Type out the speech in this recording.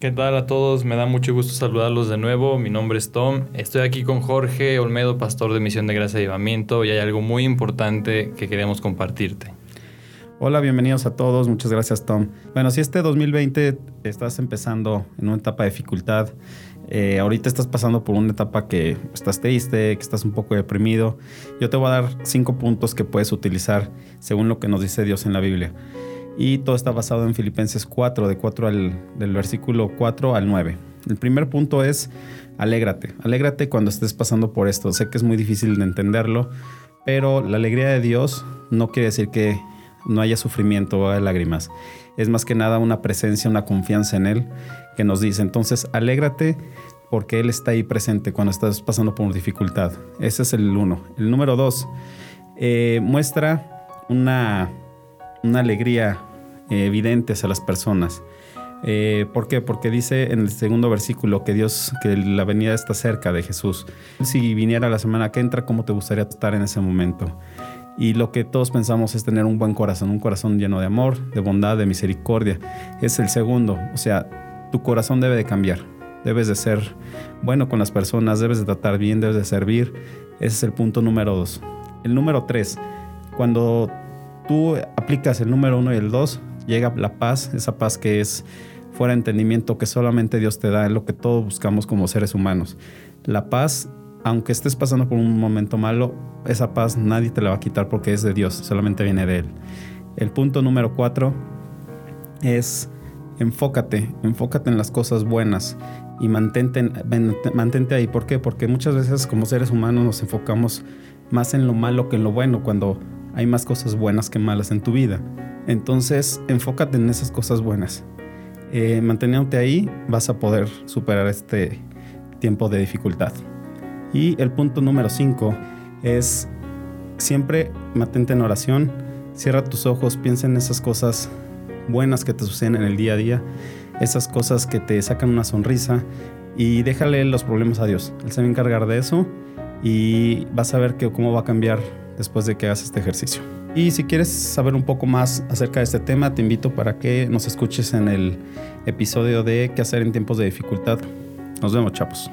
¿Qué tal a todos? Me da mucho gusto saludarlos de nuevo. Mi nombre es Tom. Estoy aquí con Jorge Olmedo, pastor de Misión de Gracia y Avivamiento, y hay algo muy importante que queremos compartirte. Hola, bienvenidos a todos. Muchas gracias, Tom. Bueno, si este 2020 estás empezando en una etapa de dificultad, eh, ahorita estás pasando por una etapa que estás triste, que estás un poco deprimido, yo te voy a dar cinco puntos que puedes utilizar según lo que nos dice Dios en la Biblia. Y todo está basado en Filipenses 4, de 4 al, del versículo 4 al 9. El primer punto es alégrate. Alégrate cuando estés pasando por esto. Sé que es muy difícil de entenderlo, pero la alegría de Dios no quiere decir que no haya sufrimiento o haya lágrimas. Es más que nada una presencia, una confianza en Él que nos dice. Entonces, alégrate porque Él está ahí presente cuando estás pasando por dificultad. Ese es el uno. El número dos, eh, muestra una una alegría eh, evidente hacia las personas. Eh, ¿Por qué? Porque dice en el segundo versículo que Dios, que la venida está cerca de Jesús. Si viniera la semana que entra, ¿cómo te gustaría estar en ese momento? Y lo que todos pensamos es tener un buen corazón, un corazón lleno de amor, de bondad, de misericordia. Es el segundo. O sea, tu corazón debe de cambiar. Debes de ser bueno con las personas, debes de tratar bien, debes de servir. Ese es el punto número dos. El número tres, cuando tú aplicas el número uno y el dos, llega la paz, esa paz que es fuera de entendimiento que solamente Dios te da, es lo que todos buscamos como seres humanos. La paz, aunque estés pasando por un momento malo, esa paz nadie te la va a quitar porque es de Dios, solamente viene de Él. El punto número cuatro es enfócate, enfócate en las cosas buenas y mantente, mantente ahí. ¿Por qué? Porque muchas veces como seres humanos nos enfocamos más en lo malo que en lo bueno, cuando hay más cosas buenas que malas en tu vida. Entonces, enfócate en esas cosas buenas. Eh, manteniéndote ahí, vas a poder superar este tiempo de dificultad. Y el punto número 5 es siempre mantente en oración, cierra tus ojos, piensa en esas cosas buenas que te suceden en el día a día, esas cosas que te sacan una sonrisa y déjale los problemas a Dios. Él se va a encargar de eso y vas a ver que cómo va a cambiar después de que hagas este ejercicio. Y si quieres saber un poco más acerca de este tema, te invito para que nos escuches en el episodio de qué hacer en tiempos de dificultad. Nos vemos, chapos.